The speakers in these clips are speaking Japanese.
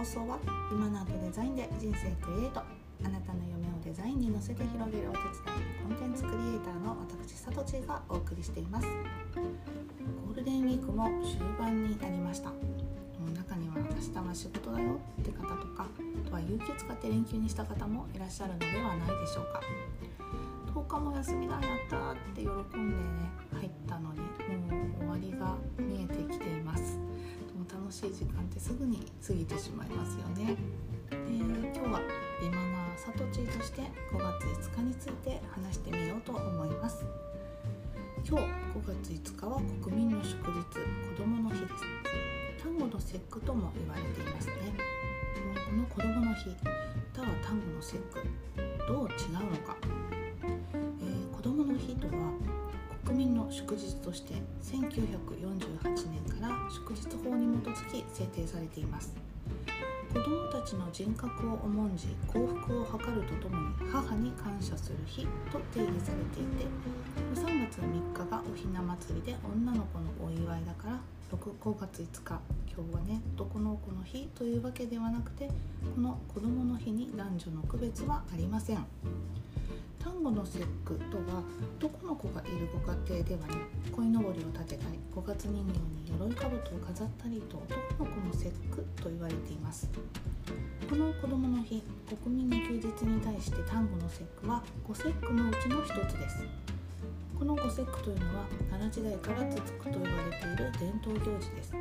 放送は今の後デザインで人生クリエイトあなたの夢をデザインに乗せて広げるお手伝いコンテンツクリエイターの私さとちがお送りしています。ゴールデンウィークも終盤になりました中には明日は仕事だよって方とかあとは有給使って連休にした方もいらっしゃるのではないでしょうか。10日も休みだやったって喜んでね入ったのにもう終わりが見え楽しい時間ってすぐに過ぎてしまいますよね。で今日はビマナーサトチーとして5月5日について話してみようと思います。今日5月5日は国民の祝日子どもの日です。単語の節句とも言われていますね。この子どもの日、他は単語の節句、どう違うのか。えー、子どもの日とは国民の祝日として1948年から祝日法に基づき制定されています子どもたちの人格を重んじ幸福を図るとともに母に感謝する日と定義されていて3月3日がおひな祭りで女の子のお祝いだから6 5月5日今日はね男の子の日というわけではなくてこの子どもの日に男女の区別はありません。端午の節句とは男の子がいるご家庭ではね鯉のぼりを立てたり五月人形に鎧兜を飾ったりと男の子の節句と言われています。この子どもの日国民の休日に対して端午の節句は五節句のうちの一つです。この五節句というのは奈良時代から続くと言われている伝統行事です。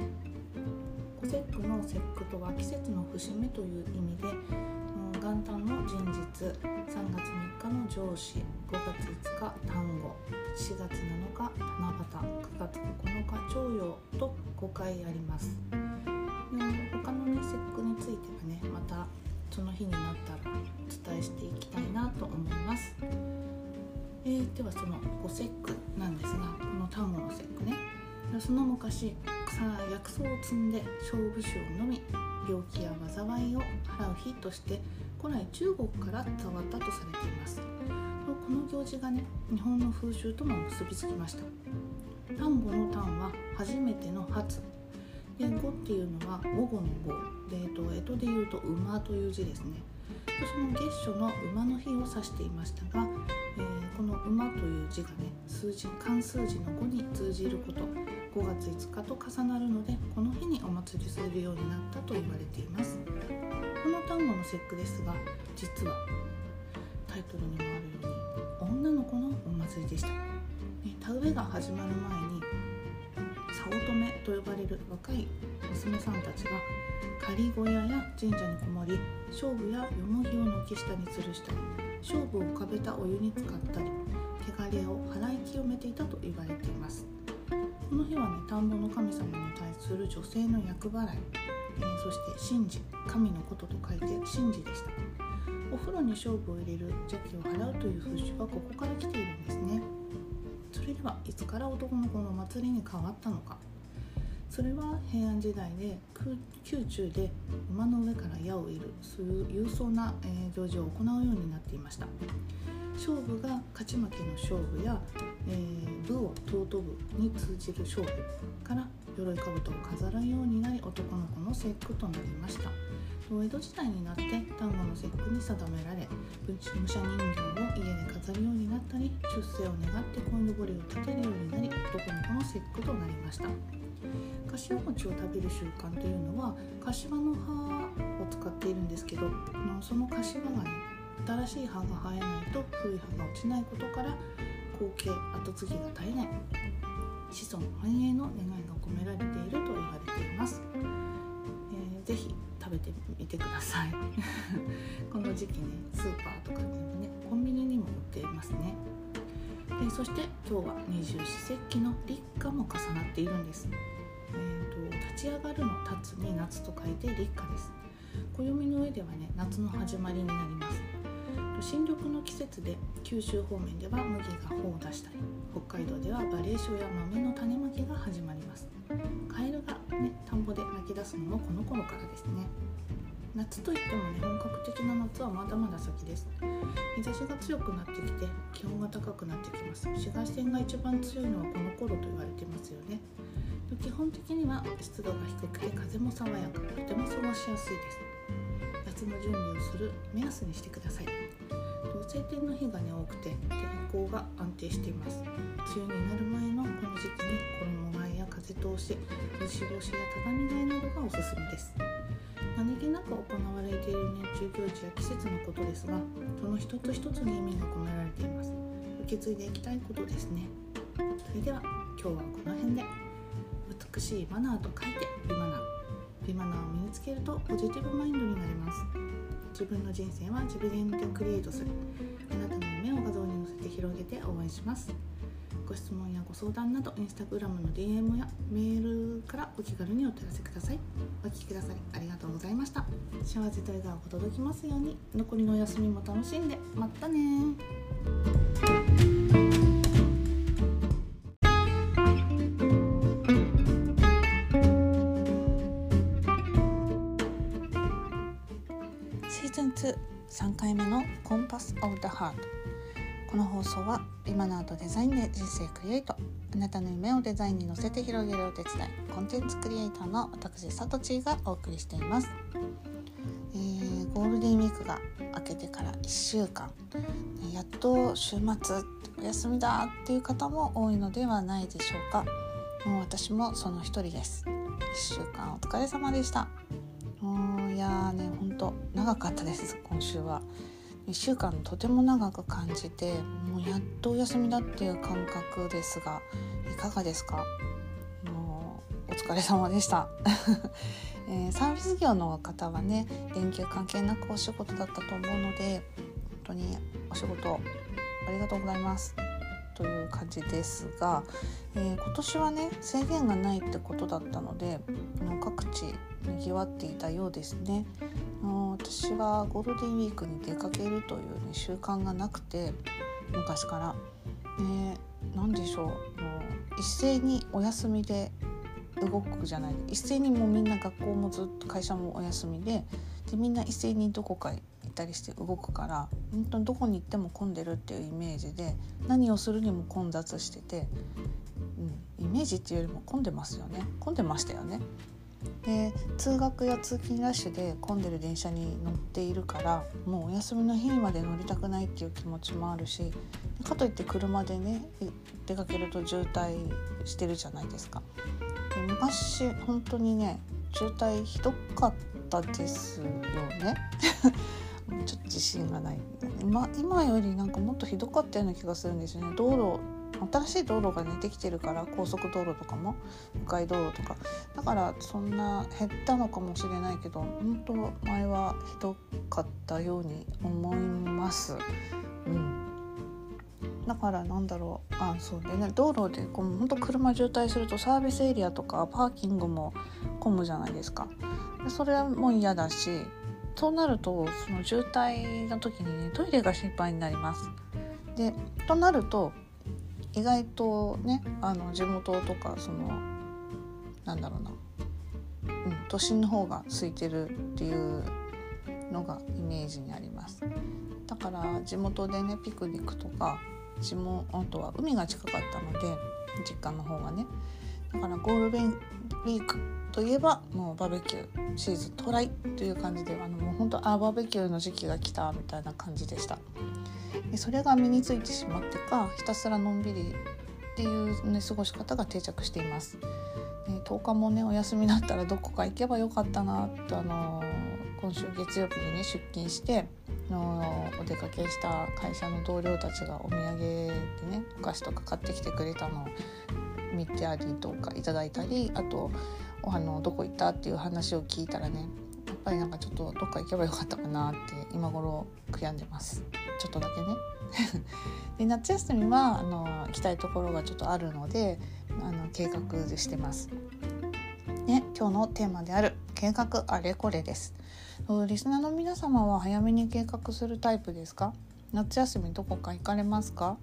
五節句の節句とは季節の節目という意味で元旦の人日3月3日の上司5月5日単語4月7日七夕9月9日徴用と5回あります。で他のね節句についてはねまたその日になったらお伝えしていきたいなと思います、えー、ではその五節句なんですがこの単語の節句ね。その昔草薬草を積んで勝負師をのみ病気や災いを払う日として古来中国から伝わったとされています。この行事がね日本の風習とも結びつきました。丹後の丹は初めての初。で語っていうのは午後の語で、えっと、でいうと馬という字ですね。その月初の馬の日を指していましたが、えー、この馬という字がね数字漢数字の5に通じること。5月5日と重なるのでこの日にお祭りするようになったと言われています。この単語の節句ですが実はタイトルにもあるように女の子のお祭りでした、ね、田植えが始まる前に早乙女と呼ばれる若い娘さんたちが仮小屋や神社にこもり勝負やよもぎを軒下に吊るしたり勝負を浮かべたお湯に浸かったり汚れを払い清めていたと言われています。この日はね田んぼの神様に対する女性の厄払い、えー、そして神事神のことと書いて神事でした。お風呂に勝負を入れる邪気を払うという風習はここから来ているんですね。それではいつから男の子の祭りに変わったのか。それは平安時代で宮中で馬の上から矢を射るそういう勇壮な、行事を行うようになっていました。勝負が勝ち負けの勝負や、えー、武を尊ぶに通じる勝負から鎧兜を飾るようになり男の子の節句となりました。江戸時代になって端午の節句に定められ武者人形を家で飾るようになったり出世を願って鯉のぼりを立てるようになり男の子の節句となりました。柏餅を食べる習慣というのは柏の葉を使っているんですけどその柏がね新しい葉が生えないと古い葉が落ちないことから後継後継ぎが絶えない子孫繁栄の願いが込められていると言われています、えー、ぜひ食べてみてください。この時期ねスーパーとかでもねコンビニにも売っていますね。でそして今日は二十四節気の立夏も重なっているんです、えーと、と立ち上がるの立つに夏と書いて立夏です。暦の上ではね夏の始まりになります。新緑の季節で九州方面では麦が穂を出したり北海道ではバレーショや豆の種まきが始まります。カエルがね田んぼで鳴き出すのもこの頃からですね。夏といってもね本格的な夏はまだまだ先です。日差しが強くなってきて気温が高くなってきます。紫外線が一番強いのはこの頃と言われてますよね。基本的には湿度が低くて風も爽やかとても過ごしやすいです。日の準備をする目安にしてください。晴天の日がね多くて天候が安定しています。梅雨になる前のこの時期に衣替えや風通し虫干しや畳替えなどがおすすめです。何気なく行われている年中行事や季節のことですがその一つ一つに意味が込められています。受け継いでいきたいことですね。それでは今日はこの辺で。美しいマナーと書いて美マナー。美マナーを身につけるとポジティブマインドになります。自分の人生は自分でクリエイトする。あなたの夢を画像に載せて広げて応援します。ご質問やご相談などインスタグラムの DM やメールからお気軽にお問い合わせください。お聴きくださりありがとうございました。幸せと笑顔が届きますように。残りのお休みも楽しんで。またね3回目のコンパス・オブ・ザ・ハート。この放送はビマナートデザインで人生クリエイト。あなたの夢をデザインに乗せて広げるお手伝い。コンテンツクリエイターの私サトチーがお送りしています、えー、ゴールデンウィークが明けてから1週間。やっと週末お休みだっていう方も多いのではないでしょうか。もう私もその一人です。1週間お疲れ様でした。いやーね長かったです今週は。1週間とても長く感じてもうやっとお休みだっていう感覚ですがいかがですか？もうお疲れ様でした、えー、サービス業の方はね連休関係なくお仕事だったと思うので本当にお仕事ありがとうございます。という感じですが、えー、今年はね制限がないってことだったので各地ぎわっていたようですね。私はゴールデンウィークに出かけるという、ね、習慣がなくて昔から。ね、何でしょうもう一斉にお休みで動くじゃない一斉にもうみんな学校もずっと会社もお休みででみんな一斉にどこか行ったりして動くから本当にどこに行っても混んでるっていうイメージで何をするにも混雑してて、うん、イメージっていうよりも混んでますよね混んでましたよね。で通学や通勤ラッシュで混んでる電車に乗っているからもうお休みの日まで乗りたくないっていう気持ちもあるしかといって車でね出かけると渋滞してるじゃないですか。で昔本当にね渋滞ひどかったですよね。ちょっと自信がない、今今よりなんかもっとひどかったような気がするんですよね。道路新しい道路がねできてるから高速道路とかも迂回道路とか。だからそんな減ったのかもしれないけど本当前はひどかったように思います。うん。だからなんだろう。あそうでね。道路でこう本当車渋滞するとサービスエリアとかパーキングも混むじゃないですか。でそれはもう嫌だしそうなるとその渋滞の時にねトイレが心配になります。でとなると意外とねあの地元とかそのなんだろうな、うん、都心の方が空いてるっていうのがイメージにあります。だから地元でねピクニックとか地元は海が近かったので実家の方がね。だからゴールデンウィークといえばもうバーベキューシーズン到来という感じであのもう本当あバーベキューの時期が来たみたいな感じでした。でそれが身についてしまってかひたすらのんびりっていう、ね、過ごし方が定着しています。で10日もねお休みだったらどこか行けばよかったなとあの今週月曜日にね出勤してのお出かけした会社の同僚たちがお土産でねお菓子とか買ってきてくれたのを見てありとかいただいたりあとあのどこ行ったっていう話を聞いたらねやっぱりなんかちょっとどっか行けばよかったかなって今頃悔やんでます。ちょっとだけね。で夏休みはあの行きたいところがちょっとあるのであの計画してます。ね今日のテーマである計画あれこれです。リスナーの皆様は早めに計画するタイプですか？夏休みどこか行かれますか、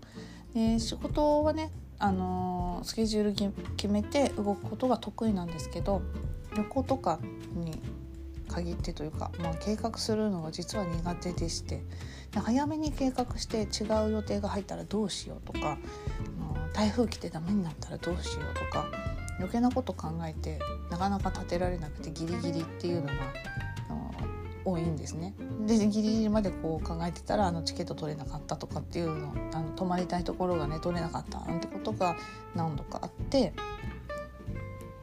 え仕事はねあのスケジュール決めて動くことが得意なんですけど旅行とかに限ってというか、まあ、計画するのが実は苦手でしてで早めに計画して違う予定が入ったらどうしようとか台風来てダメになったらどうしようとか余計なこと考えてなかなか立てられなくてギリギリっていうのが多いんですね。でギリギリまでこう考えてたらあのチケット取れなかったとかっていうのあの泊まりたいところがね取れなかったなんてことが何度かあって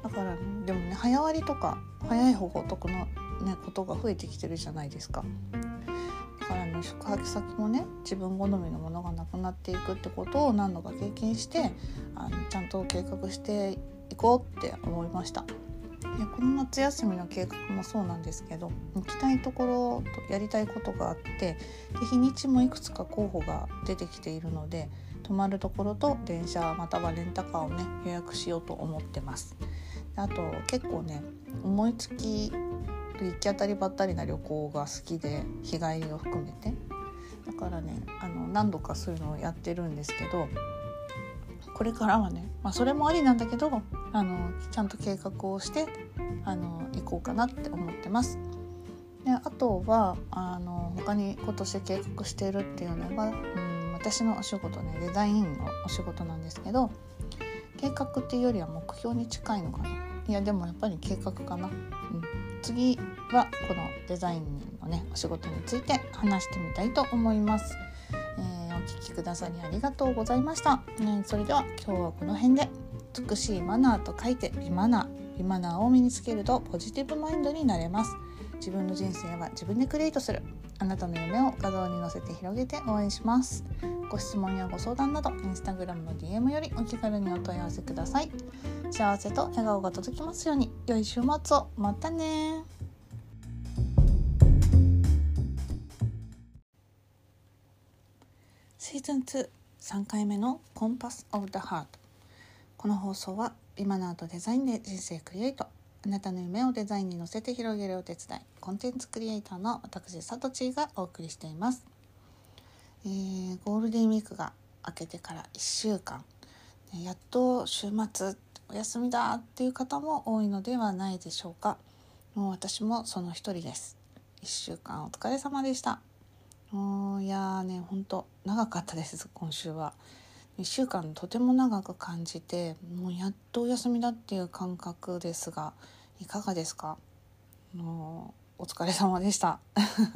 だから、でもね早割とか早い方がお得な、ね、ことが増えてきてるじゃないですか。だからね宿泊先もね自分好みのものがなくなっていくってことを何度か経験してあのちゃんと計画していこうって思いました。でこの夏休みの計画もそうなんですけど行きたいところとやりたいことがあってで日にちもいくつか候補が出てきているので泊まるところと電車またはレンタカーをね予約しようと思ってます。あと結構ね思いつき行き当たりばったりな旅行が好きで日帰りを含めてだからねあの何度かそういうのをやってるんですけどこれからはね、まあ、それもありなんだけどあのちゃんと計画をしてあの行こうかなって思ってます。であとはあの他に今年計画しているっていうのが、うん、私のお仕事ねデザインのお仕事なんですけど計画っていうよりは目標に近いのかないやでもやっぱり計画かな、うん、次はこのデザインのねお仕事について話してみたいと思います。聞きくださりありがとうございました、ね、それでは今日はこの辺で。美しいマナーと書いて美マナー。美マナーを身につけるとポジティブマインドになれます。自分の人生は自分でクリエイトする。あなたの夢を画像に載せて広げて応援します。ご質問やご相談などインスタグラムの DM よりお気軽にお問い合わせください。幸せと笑顔が届きますように。良い週末を。またねーズン23回目のコンパス・オブ・ザ・ハート。この放送はビマナーとデザインで人生クリエイト。あなたの夢をデザインに乗せて広げるお手伝いコンテンツクリエイターの私サトチーがお送りしています、えー、ゴールデンウィークが明けてから1週間。やっと週末お休みだっていう方も多いのではないでしょうか。もう私もその一人です。1週間お疲れ様でした。いやーねほんと長かったです今週は。1週間とても長く感じてもうやっとお休みだっていう感覚ですがいかがですか？もうお疲れ様でした、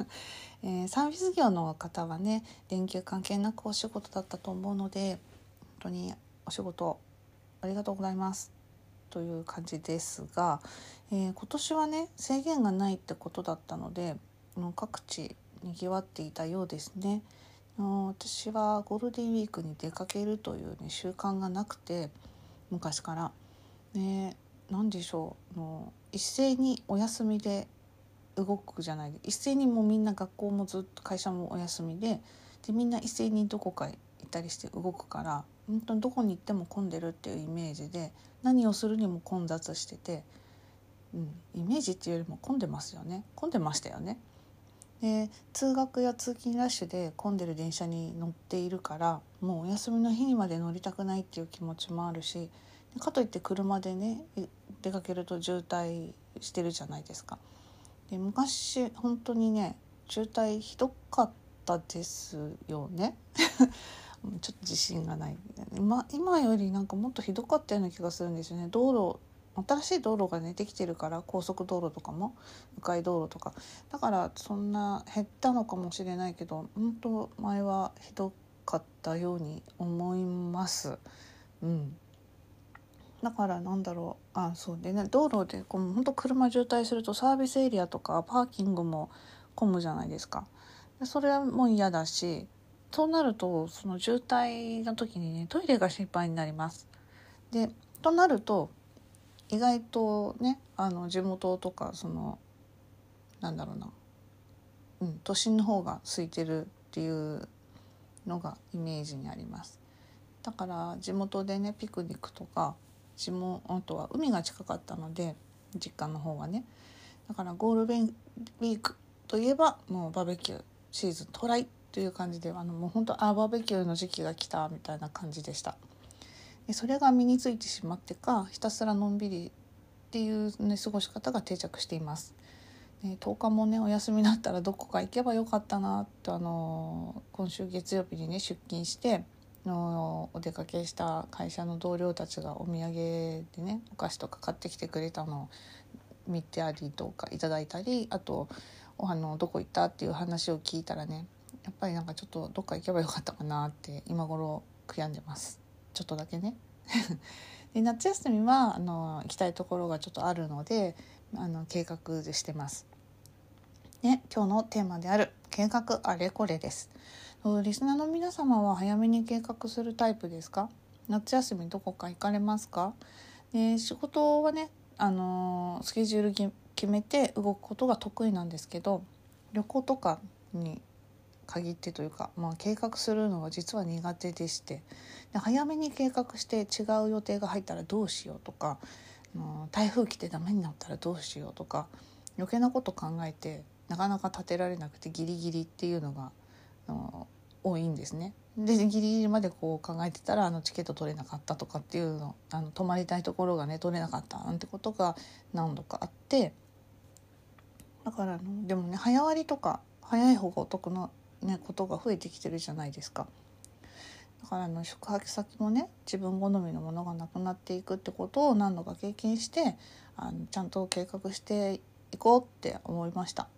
えー、サービス業の方はね連休関係なくお仕事だったと思うので本当にお仕事ありがとうございます。という感じですが、えー、今年はね制限がないってことだったので各地にぎわっていたようですね。私はゴールデンウィークに出かけるという、ね、習慣がなくて昔から。ね何でしょうの一斉にお休みで動くじゃない一斉にもうみんな学校もずっと会社もお休みででみんな一斉にどこか行ったりして動くから本当にどこに行っても混んでるっていうイメージで何をするにも混雑してて、うん、イメージっていうよりも混んでますよね混んでましたよね。で通学や通勤ラッシュで混んでる電車に乗っているからもうお休みの日にまで乗りたくないっていう気持ちもあるしかといって車でね出かけると渋滞してるじゃないですか。で昔本当にね渋滞ひどかったですよね。ちょっと自信がない、ま、今よりなんかもっとひどかったような気がするんですよね道路新しい道路がねできてるから高速道路とかも迂回道路とかだからそんな減ったのかもしれないけど本当前はひどかったように思います。うんだからなんだろうあそうでね道路でこう本当車渋滞するとサービスエリアとかパーキングも混むじゃないですか。でそれはもう嫌だしそうなるとその渋滞の時にねトイレが心配になります。でとなると意外とねあの地元とかそのなんだろうな、うん、都心の方が空いてるっていうのがイメージにあります。だから地元でねピクニックとか地元あとは海が近かったので実家の方はね。だからゴールデンウィークといえばもうバーベキューシーズン到来という感じであのもう本当あバーベキューの時期が来たみたいな感じでした。それが身についてしまってかひたすらのんびりっていう、ね、過ごし方が定着しています。で10日もねお休みだったらどこか行けばよかったなとあの今週月曜日にね出勤してのお出かけした会社の同僚たちがお土産でねお菓子とか買ってきてくれたのを見てありとかいただいたりあとあのどこ行ったっていう話を聞いたらねやっぱりなんかちょっとどっか行けばよかったかなって今頃悔やんでますちょっとだけね。で夏休みはあの行きたいところがちょっとあるのであの計画してます。で今日のテーマである計画あれこれです。リスナーの皆様は早めに計画するタイプですか？夏休みどこか行かれますか？で仕事はねあのスケジュール決めて動くことが得意なんですけど旅行とかに限ってというか、まあ、計画するのは実は苦手でしてで早めに計画して違う予定が入ったらどうしようとか、うん、台風来てダメになったらどうしようとか余計なこと考えてなかなか立てられなくてギリギリっていうのが、うん、多いんですね。でギリギリまでこう考えてたらあのチケット取れなかったとかっていうのあの泊まりたいところがね取れなかったなんてことが何度かあってだからでもね早割りとか早い方がお得な、ね、ことが増えてきてるじゃないですか。だからあの宿泊先もね自分好みのものがなくなっていくってことを何度か経験してあのちゃんと計画していこうって思いました。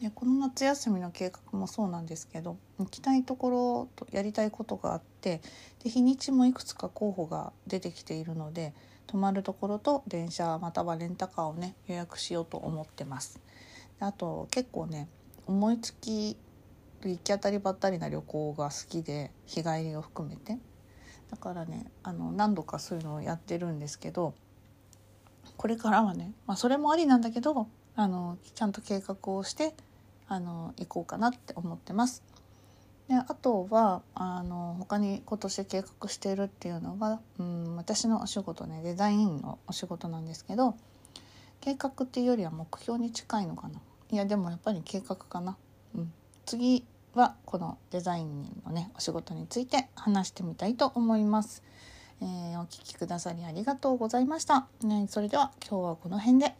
でこの夏休みの計画もそうなんですけど行きたいところとやりたいことがあってで日にちもいくつか候補が出てきているので泊まるところと電車またはレンタカーをね予約しようと思ってます。であと結構ね思いつき行き当たりばったりな旅行が好きで日帰りを含めてだからねあの何度かそういうのをやってるんですけどこれからはね、まあ、それもありなんだけどあのちゃんと計画をしてあの行こうかなって思ってます。であとはあの他に今年計画しているっていうのが、うん、私のお仕事ねデザインのお仕事なんですけど計画っていうよりは目標に近いのかないやでもやっぱり計画かな。うん、次はこのデザインのねお仕事について話してみたいと思います。えー、お聞きくださりありがとうございました。ね、それでは今日はこの辺で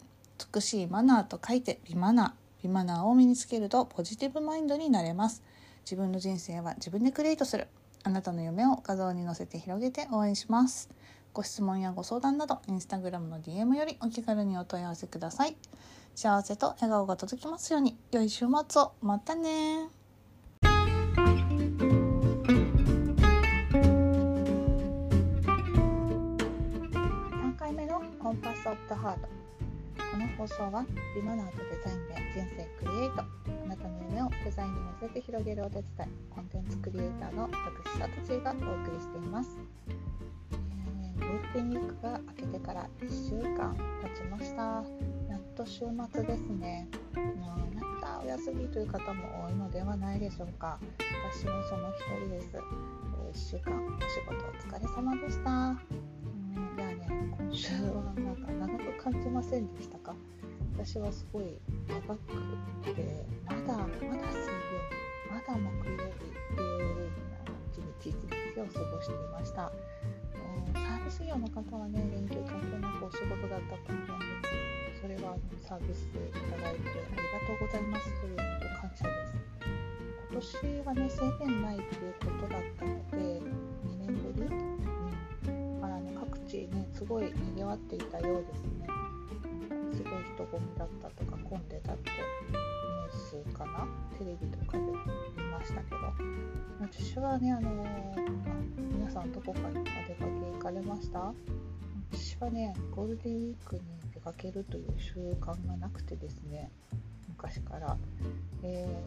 美しいマナーと書いて美マナー美マナーを身につけるとポジティブマインドになれます。自分の人生は自分でクリエイトする。あなたの夢を画像に載せて広げて応援します。ご質問やご相談などインスタグラムの DM よりお気軽にお問い合わせください。幸せと笑顔が届きますように。良い週末を。またねのコンパスオブザハートこの放送は美マナーとデザインで人生クリエイト。あなたの夢をデザインに乗せて広げるお手伝い。コンテンツクリエイターの私サトチーがお送りしています、えー、ゴールデンウィークが明けてから1週間経ちました。やっと週末ですね。もうやったお休みという方も多いのではないでしょうか。私もその一人です。1週間お仕事お疲れ様でした。今週はなんか長く感じませんでしたか私はすごい長くてまだまだ水曜日まだ木曜日っていう一日一日を過ごしていました。サービス業の方はね連休関係なくお仕事だったと思うんですそれはサービスいただいてありがとうございますということ感謝です。今年はね制限ないということだったのですごい賑わっていたようですね。すごい人混みだったとか混んでたってニュースかな？テレビとかで見ましたけど。私はねあの皆さんどこかにお出かけ行かれました？私はねゴールデンウィークに出かけるという習慣がなくてですね昔から、え、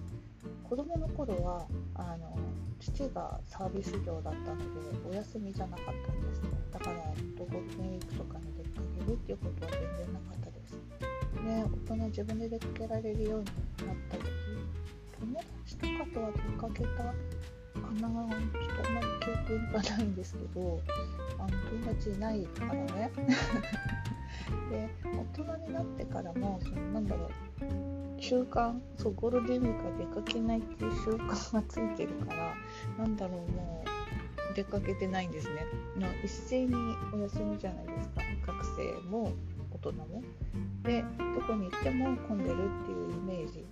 子供の頃はあの父がサービス業だったのでお休みじゃなかったんですね。だからゴールデンウィークとかに出かけるっていうことは全然なかったです。で大人自分で出かけられるようになった時友達とかとは出かけたかなちょっとあんまり記憶がないんですけどあの友達いないからね。で大人になってからもそのなんだろう習慣そうゴールデンウィークは出かけないっていう習慣がついてるからなんだろうもう出かけてないんですね。一斉にお休みじゃないですか。学生も大人も。でどこに行っても混んでるっていうイメージ。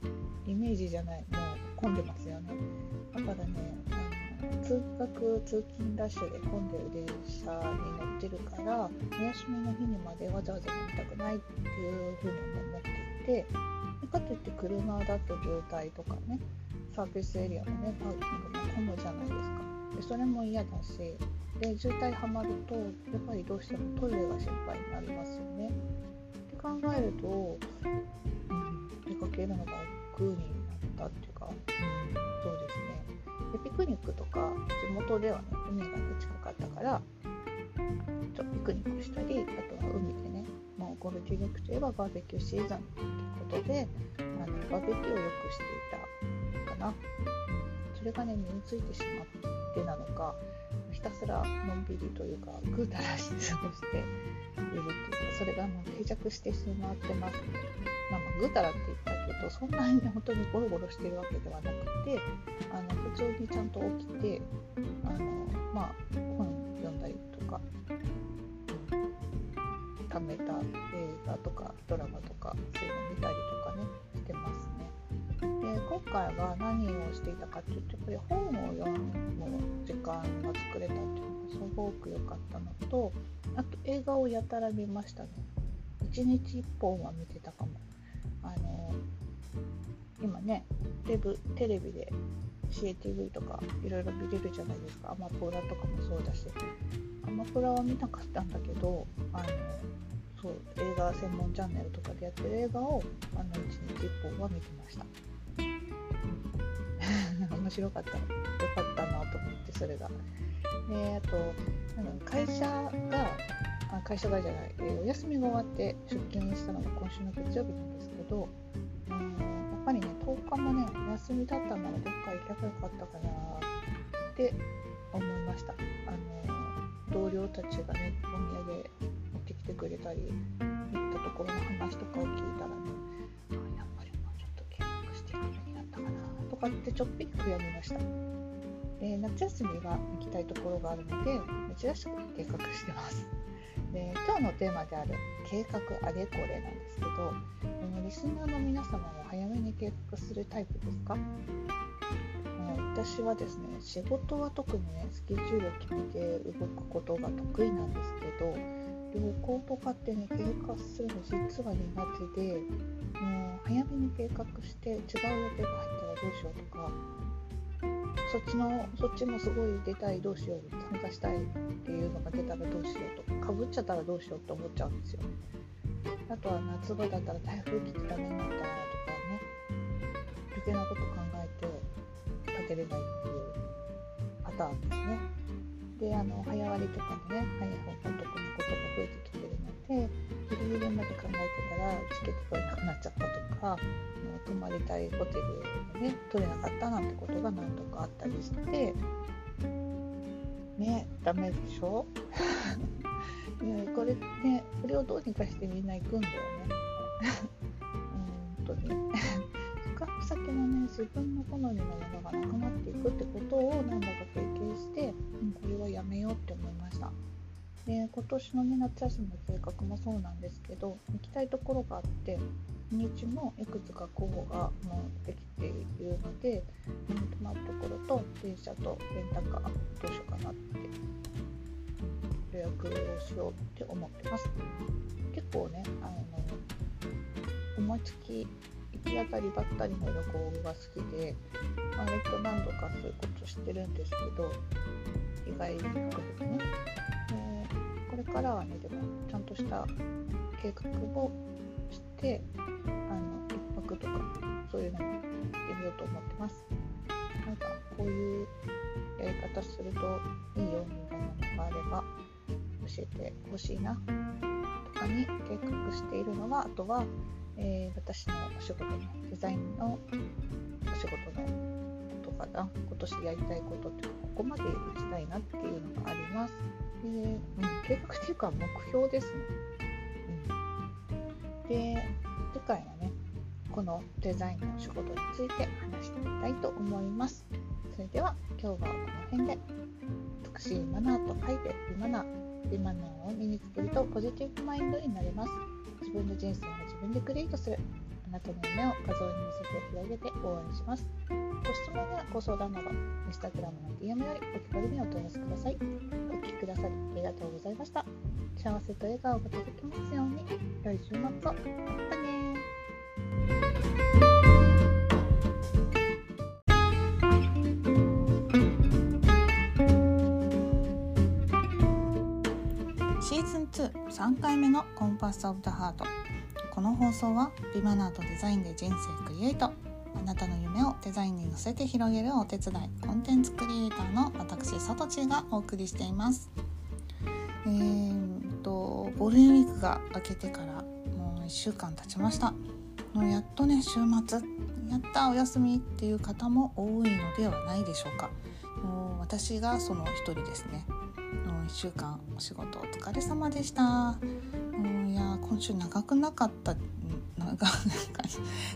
イメージじゃない。もう混んでますよね。だからね通学通勤ラッシュで混んでる電車に乗ってるからお休みの日にまでわざわざ乗りたくないっていうふうに思っていてかといって車だと渋滞とかねサービスエリアのねパーキングも混むじゃないですか。でそれも嫌だしで渋滞はまるとやっぱりどうしてもトイレが心配になりますよね。って考えると、うん、出かけるのが億劫になったっていうか、うん、そうですね。でピクニックとか地元ではね海が、ね、近かったからちょピクニックしたりあとは海でねゴルディークといえばバーベキューシーズンということであのバーベキューをよくしていたかなそれがね身についてしまってなのかひたすらのんびりというかぐうたらして過ごしているっていうかそれがもう定着してしまってますね。まあ、まあぐうたらって言ったけどそんなに、ね、本当にゴロゴロしてるわけではなくてあの普通にちゃんと起きてあの、まあ、今回は何をしていたかっていうとやっぱり本を読む時間が作れたっていうのがすごく良かったのとあと映画をやたら見ましたね。1日1本は見てたかも。あの今ねテテレビで CATV とかいろいろ見れるじゃないですかアマプラとかもそうだしアマプラは見なかったんだけどあのそう映画専門チャンネルとかでやってる映画をあの1日1本は見てました白かったよかったなと思ってそれが。であと会社があ会社がじゃない、えー、お休みが終わって出勤したのが今週の月曜日なんですけどうんっぱりね10日もねお休みだったならどっか行けばよかったかなって思いました。あの同僚たちがねお土産持ってきてくれたり行ったところの話とかを聞いたらねかなとかってちょっぴり悔やみました。で夏休みが行きたいところがあるので珍しく計画してます。で今日のテーマである計画あれこれなんですけどリスナーの皆様も早めに計画するタイプですか？私はですね仕事は特にねスケジュールを決めて動くことが得意なんですけど旅行とかってね計画するの実は苦手でもう早めに計画して違う予定が入ったらどうしようとかそっちのそっちもすごい出たいどうしよう参加したいっていうのが出たらどうしようとかぶっちゃったらどうしようって思っちゃうんですよ。あとは夏場だったら台風来てダメになったらとかね余計なこと考えて立てれないっていうパターンですね。であの早割とかでね早い方がお得なことが増えてきてるのでギリギリまで考えてたらチケット取れなくなっちゃったとか泊まりたいホテルがね取れなかったなんてことが何度かあったりして。ねダメでしょ？ね、これねこれをどうにかしてみんな行くんだよね。うんとに。宿泊先のね自分の好みのものがなくなっていくってことをなんだか経験して、これはやめようって思いました。で今年のね夏休みの計画もそうなんですけど行きたいところがあって日にちもいくつか候補がもうできているので泊まるところと電車とレンタカーどうしようかなって予約をしようって思ってます。結構ねあの思いつき行き当たりばったりの旅行が好きで、まあ、割と何度かそういうことしてるんですけど意外に含めてね。これからはねでもちゃんとした計画をしてあの1泊とかそういうのに行ってみようと思ってます。なんかこういうやり方するといいよみたいなのがあれば教えてほしいなとかに計画しているのはあとは、えー、私のお仕事のデザインのお仕事のことかな今年やりたいことっていうかここまで打ちたいなっていうのがあります。で、うん、計画っていうか目標ですね。うん、で次回はねこのデザインのお仕事について話してみたいと思います。それでは今日はこの辺で美しいマナーと書いてるマナー今のを身につけるとポジティブマインドになれます自分の人生分でクリエイトする。あなたの夢を画像に見せて広げて応援します。ご質問やご相談など Instagram の DM よりお気軽にお問い合わせください。お聴きくださりありがとうございました。幸せと笑顔が届きますように良い週末を。またねシーズン23回目の「コンパス・オブ・ザ・ハート」この放送はビマナーとデザインで人生クリエイト。あなたの夢をデザインに乗せて広げるお手伝いコンテンツクリエイターの私さとちがお送りしています。えー、とゴールデンウィークが明けてからもう1週間経ちました。もうやっとね週末やったお休みっていう方も多いのではないでしょうか。もう私がその一人ですね。1週間お仕事お疲れ様でした。いや今週長くなかった長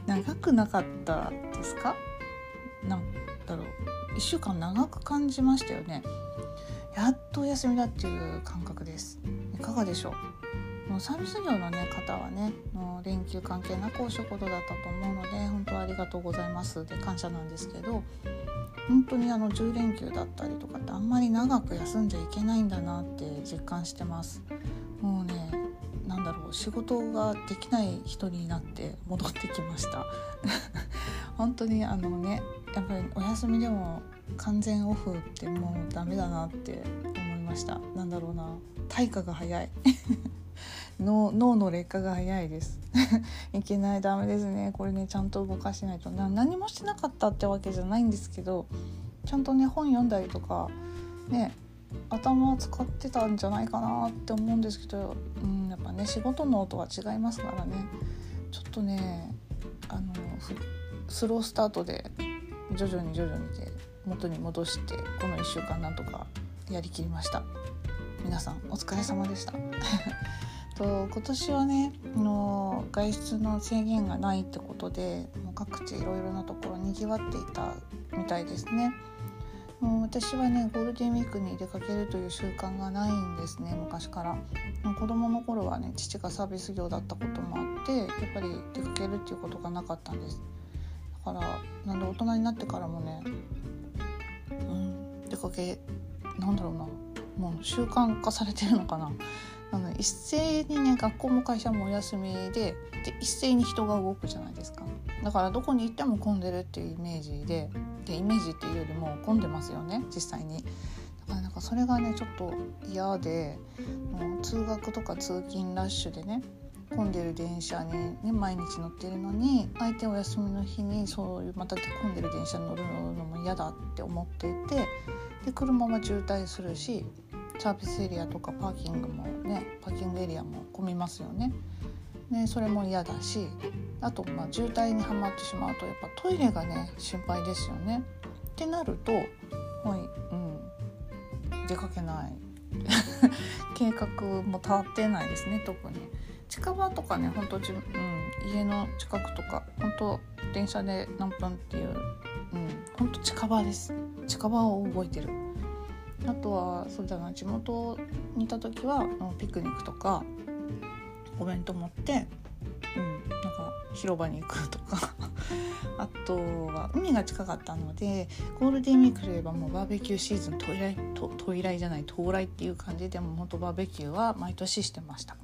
長くなかったですか？なんだろう。1週間長く感じましたよね。やっとお休みだっていう感覚です。いかがでしょう？もうサービス業の、ね、方はねもう連休関係なくお仕事だったと思うので本当はありがとうございます。で感謝なんですけど本当にあの10連休だったりとかってあんまり長く休んじゃいけないんだなって実感してます。仕事ができない人になって戻ってきました。本当にあのねやっぱりお休みでも完全オフってもうダメだなって思いました。なんだろうな。対価が早い。脳脳の劣化が早いです。いけないダメですね。これねちゃんと動かしないと。な何もしてなかったってわけじゃないんですけどちゃんとね本読んだりとかね頭を使ってたんじゃないかなって思うんですけど、うん、やっぱね仕事の音は違いますからね。ちょっとねあのスロースタートで徐々に徐々にで元に戻してこの1週間なんとかやりきりました。皆さんお疲れ様でした。と今年はねの外出の制限がないってことでもう各地いろいろなところにぎわっていたみたいですね。もう私はねゴールデンウィークに出かけるという習慣がないんですね昔から。子供の頃はね父がサービス業だったこともあってやっぱり出かけるっていうことがなかったんです。だからなんで大人になってからもねうん出かけなんだろうなもう習慣化されてるのかな。あの一斉にね学校も会社もお休みでで一斉に人が動くじゃないですかだからどこに行っても混んでるっていうイメージででイメージっていうよりも混んでますよね実際に。だからなんかそれがねちょっと嫌でもう通学とか通勤ラッシュでね混んでる電車に、ね、毎日乗ってるのに相手お休みの日にそういうまた混んでる電車に乗るのも嫌だって思っていてで車は渋滞するしサービスエリアとかパーキングもねパーキングエリアも混みますよね。ねそれも嫌だしあとまあ渋滞にはまってしまうとやっぱトイレがね心配ですよね。ってなるとはいうん出かけない 計画も立ってないですね特に。近場とかねほんと、うん、家の近くとか本当電車で何分っていう、うん、ほんと近場です近場を動いてるあとはそうじゃな地元にいた時はピクニックとかお弁当持って、うん、なんか広場に行くとか。あとは海が近かったのでゴールデンウィークといえばもうバーベキューシーズン到来到来じゃない到来っていう感じでも本当バーベキューは毎年してました。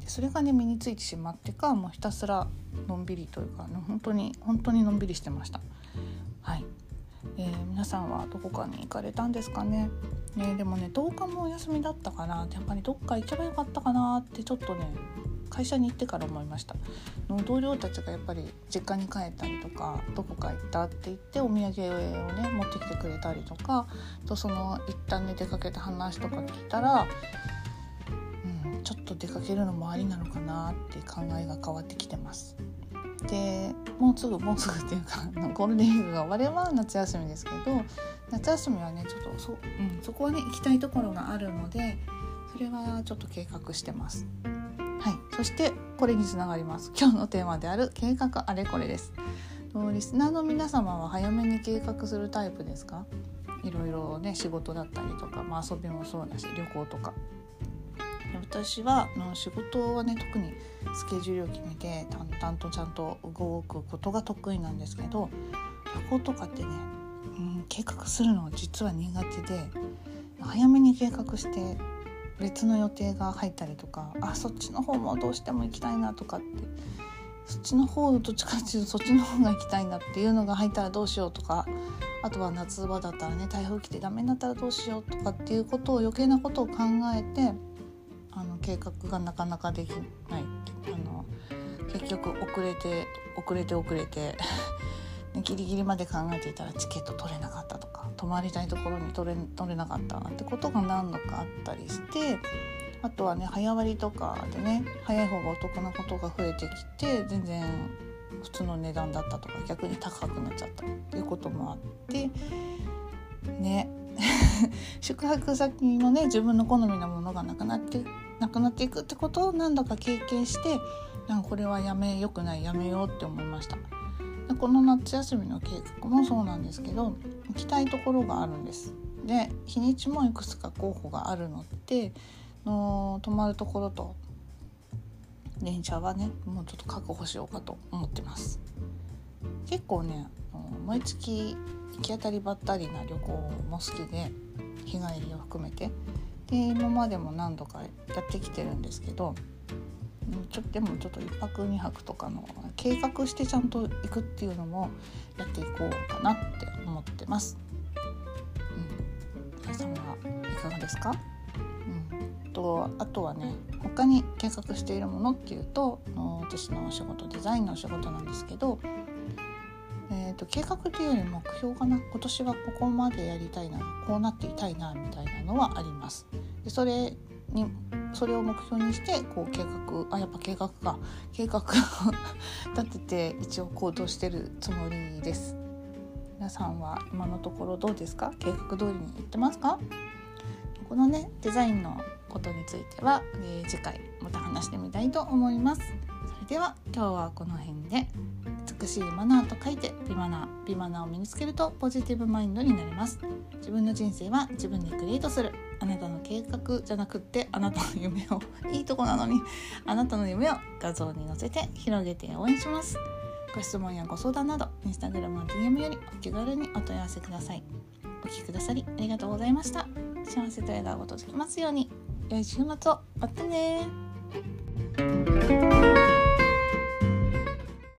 でそれがね身についてしまってかもうひたすらのんびりというか、本当に本当にのんびりしてました。はい。えー、皆さんはどこかに行かれたんですかね？ねでもね10日もお休みだったかなやっぱりどっか行けばよかったかなってちょっとね会社に行ってから思いましたの同僚たちがやっぱり実家に帰ったりとかどこか行ったって言ってお土産をね持ってきてくれたりとかとその一旦ね出かけた話とか聞いたら、うん、ちょっと出かけるのもありなのかなって考えが変わってきてます。でもうすぐもうすぐっていうかゴールデンウィークが終われば夏休みですけど夏休みはねちょっとそ,、うん、そこはね行きたいところがあるのでそれはちょっと計画してます。はい、そしてこれにつながります。今日のテーマである計画あれこれです。リスナーの皆様は早めに計画するタイプですか？いろいろね仕事だったりとか、まあ、遊びもそうだし旅行とか。私は仕事はね特にスケジュールを決めて淡々とちゃんと動くことが得意なんですけど旅行とかってね、うん、計画するの実は苦手で早めに計画して別の予定が入ったりとかあそっちの方もどうしても行きたいなとかってそっちの方どっちかっていうとそっちの方が行きたいなっていうのが入ったらどうしようとかあとは夏場だったらね台風来てダメになったらどうしようとかっていうことを余計なことを考えて計画がなかなかできないあの結局遅れて遅れて遅れてギリギリまで考えていたらチケット取れなかったとか泊まりたいところに取れ取れなかったなんてことが何度かあったりしてあとはね早割とかでね早い方がお得なことが増えてきて全然普通の値段だったとか逆に高くなっちゃったっていうこともあってね。宿泊先のね自分の好みのものがなくなってなくなっていくってことを何度か経験してなんかこれはやめよくないやめようって思いました。でこの夏休みの計画もそうなんですけど行きたいところがあるんです。で日にちもいくつか候補があるのでの泊まるところと電車はねもうちょっと確保しようかと思ってます。結構ね毎月行き当たりばったりな旅行も好きで日帰りを含めて。で今までも何度かやってきてるんですけどちょでもちょっと1泊2泊とかの計画してちゃんと行くっていうのもやっていこうかなって思ってます。うん、皆さんはいかがですか、うん、とあとはね他に計画しているものっていうと私のお仕事デザインのお仕事なんですけどーと、計画というより目標かな今年はここまでやりたいなこうなっていたいなみたいなのはあります。でそれにそれを目標にしてこう計画あやっぱ計画か計画を 立てて一応行動してるつもりです。皆さんは今のところどうですか？計画通りにいってますか？このねデザインのことについては、えー、次回また話してみたいと思います。それでは今日はこの辺で。美しいマナーと書いて美マナー美マナーを身につけるとポジティブマインドになります。自分の人生は自分でクリエイトする。あなたの計画じゃなくってあなたの夢を いいとこなのにあなたの夢を画像に載せて広げて応援します。ご質問やご相談などインスタグラムの DM よりお気軽にお問い合わせください。お聴きくださりありがとうございました。幸せと笑顔が届きますように。良い週末を。またね